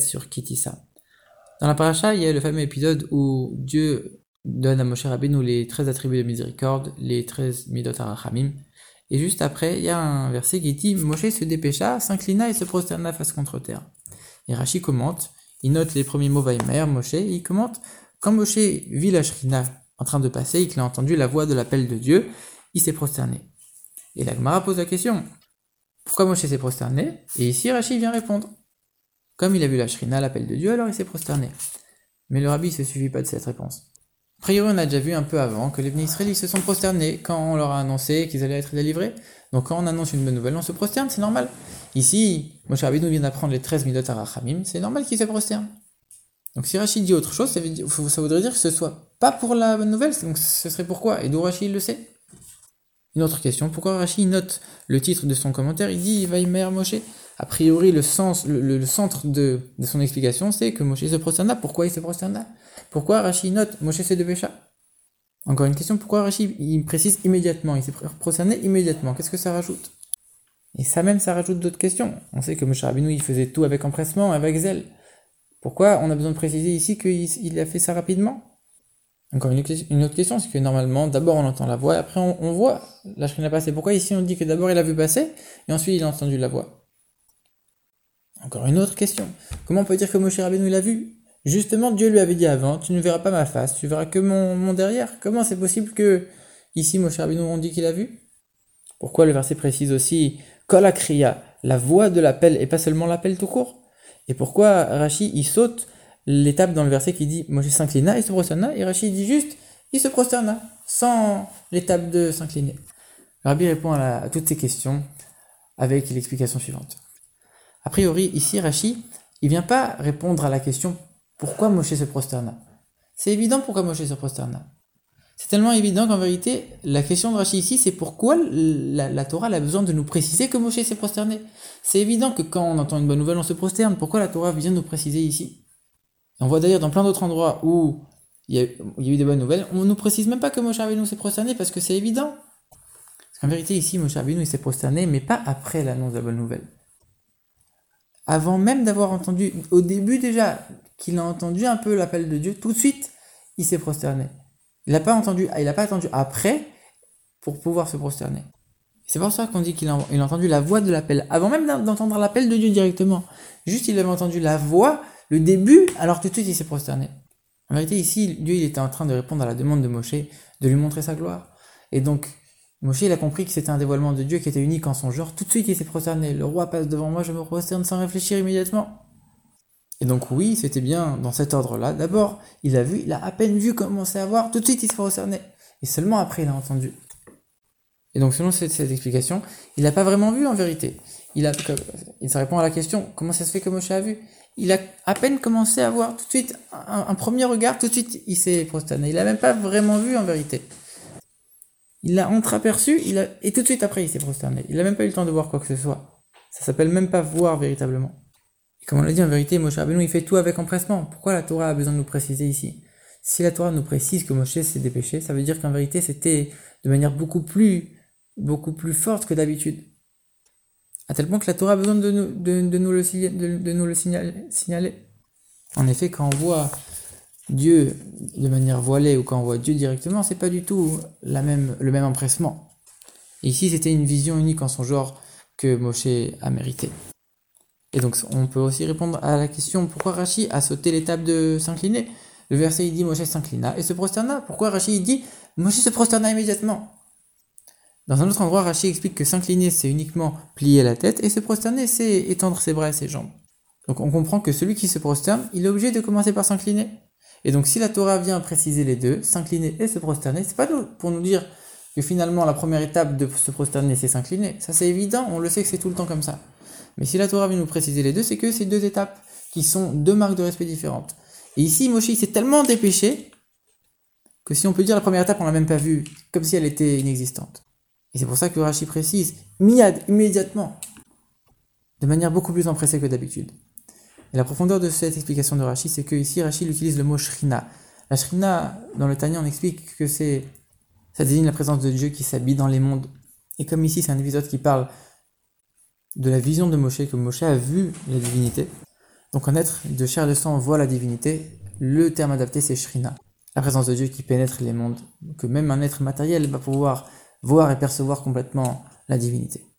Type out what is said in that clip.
sur. Dans la paracha, il y a le fameux épisode où Dieu donne à Moshe Rabbeinu les 13 attributs de miséricorde, les 13 midot arachamim. Et juste après, il y a un verset qui dit Moshe se dépêcha, s'inclina et se prosterna face contre terre. Et Rashi commente, il note les premiers mots Vaimer, Moshe, et il commente Quand Moshe vit la Shrina en train de passer et qu'il a entendu la voix de l'appel de Dieu, il s'est prosterné. Et la Gemara pose la question pourquoi Moshe s'est prosterné Et ici, Rashi vient répondre. Comme il a vu la Shrina, l'appel de Dieu, alors il s'est prosterné. Mais le rabbi ne se suffit pas de cette réponse. A priori, on a déjà vu un peu avant que les Israélites se sont prosternés quand on leur a annoncé qu'ils allaient être délivrés. Donc quand on annonce une bonne nouvelle, on se prosterne, c'est normal. Ici, Moshe Rabbi nous vient d'apprendre les 13 midot Arachamim, c'est normal qu'il se prosterne. Donc si Rachid dit autre chose, ça, voudrait dire que ce soit pas pour la bonne nouvelle, donc ce serait pourquoi? Et d'où Rachid le sait? Une autre question, pourquoi Rashi note le titre de son commentaire? Il dit Vaimer Moshe. A priori, le, sens, le, centre de, son explication, c'est que Moshe se prosterna. Pourquoi il se prosterna Pourquoi Rashi note Moshe se dépêcha Encore une question, pourquoi Rashi il précise immédiatement Il s'est prosterné immédiatement? Qu'est-ce que ça rajoute? Et ça même, ça rajoute d'autres questions. On sait que Moshe Rabbeinu, il faisait tout avec empressement, avec zèle. Pourquoi on a besoin de préciser ici qu'il a fait ça rapidement? Encore une, autre question, c'est que normalement, d'abord on entend la voix, et après on, voit la shrina passer. Pourquoi ici on dit que d'abord il a vu passer, et ensuite il a entendu la voix? Encore une autre question. Comment on peut dire que Moshe Rabbeinu l'a vu? Justement, Dieu lui avait dit avant, tu ne verras pas ma face, tu verras que mon, derrière. Comment c'est possible que ici Moshe Rabbeinu on dit qu'il a vu? Pourquoi le verset précise aussi Kol la voix de l'appel, et pas seulement l'appel tout court? Et pourquoi Rashi il saute l'étape dans le verset qui dit Moshe s'inclina et se prosterna, et Rachid dit juste il se prosterna, sans l'étape de s'incliner. Rabbi répond à, toutes ces questions avec l'explication suivante. A priori, ici, Rachid, il vient pas répondre à la question pourquoi Moshe se prosterna? C'est évident pourquoi Moshe se prosterna. C'est tellement évident qu'en vérité, la question de Rachid ici, c'est pourquoi la, Torah a besoin de nous préciser que Moshe s'est prosterné? C'est évident que quand on entend une bonne nouvelle, on se prosterne. Pourquoi la Torah vient nous préciser ici? On voit d'ailleurs dans plein d'autres endroits où il y, a, eu des bonnes nouvelles, on ne nous précise même pas que Moshe Rabbeinu s'est prosterné parce que c'est évident. En vérité, ici, Moshe Rabbeinu s'est prosterné, mais pas après l'annonce de la bonne nouvelle. Avant même d'avoir entendu, au début déjà, qu'il a entendu un peu l'appel de Dieu, tout de suite, il s'est prosterné. Il n'a pas entendu, il n'a pas attendu après pour pouvoir se prosterner. C'est pour ça qu'on dit qu'il a, a, entendu la voix de l'appel, avant même d'entendre l'appel de Dieu directement. Juste, il avait entendu la voix le début, alors tout de suite il s'est prosterné. En vérité, ici, Dieu il était en train de répondre à la demande de Moshe, de lui montrer sa gloire. Et donc, Moshe il a compris que c'était un dévoilement de Dieu qui était unique en son genre. Tout de suite il s'est prosterné. Le roi passe devant moi, je me prosterne sans réfléchir immédiatement. Et donc oui, c'était bien dans cet ordre-là. D'abord, il a vu, il a à peine vu commencer à voir, tout de suite il s'est prosterné. Et seulement après il a entendu. Et donc selon cette, explication, il n'a pas vraiment vu en vérité. Il a, il répond à la question, comment ça se fait que Moshe a vu? Il a à peine commencé à voir tout de suite un, premier regard, tout de suite il s'est prosterné. Il n'a même pas vraiment vu en vérité. Il l'a entreaperçu, il a, et tout de suite après il s'est prosterné. Il n'a même pas eu le temps de voir quoi que ce soit. Ça s'appelle même pas voir véritablement. Et comme on l'a dit en vérité, Moshe Rabbeinu il fait tout avec empressement. Pourquoi la Torah a besoin de nous préciser ici? Si la Torah nous précise que Moshe s'est dépêché, ça veut dire qu'en vérité c'était de manière beaucoup plus, beaucoup plus forte que d'habitude à tel point que la Torah a besoin de nous, le, signaler. En effet, quand on voit Dieu de manière voilée ou quand on voit Dieu directement, c'est pas du tout le même empressement. ici, c'était une vision unique en son genre que Moshe a mérité. Et donc, on peut aussi répondre à la question pourquoi Rashi a sauté l'étape de s'incliner? Le verset il dit Moshe s'inclina et se prosterna. Pourquoi Rashi dit Moshe se prosterna immédiatement? Dans un autre endroit, Rachi explique que s'incliner, c'est uniquement plier la tête, et se prosterner, c'est étendre ses bras et ses jambes. Donc on comprend que celui qui se prosterne, il est obligé de commencer par s'incliner. Et donc si la Torah vient préciser les deux, s'incliner et se prosterner, c'est pas pour nous dire que finalement la première étape de se prosterner, c'est s'incliner. Ça c'est évident, on le sait que c'est tout le temps comme ça. Mais si la Torah vient nous préciser les deux, c'est que c'est deux étapes qui sont deux marques de respect différentes. Et ici, Moshe s'est tellement dépêché que si on peut dire la première étape, on l'a même pas vue, comme si elle était inexistante. Et c'est pour ça que Rashi précise, miad, immédiatement, de manière beaucoup plus empressée que d'habitude. Et la profondeur de cette explication de Rashi, c'est que ici Rashi utilise le mot shrina. La shrina, dans le Tanya, on explique que c'est, ça désigne la présence de Dieu qui s'habille dans les mondes. Et comme ici, c'est un épisode qui parle de la vision de Moshe, que Moshe a vu la divinité. Donc un être de chair et de sang voit la divinité. Le terme adapté, c'est Shrina, la présence de Dieu qui pénètre les mondes, que même un être matériel va pouvoir voir et percevoir complètement la divinité.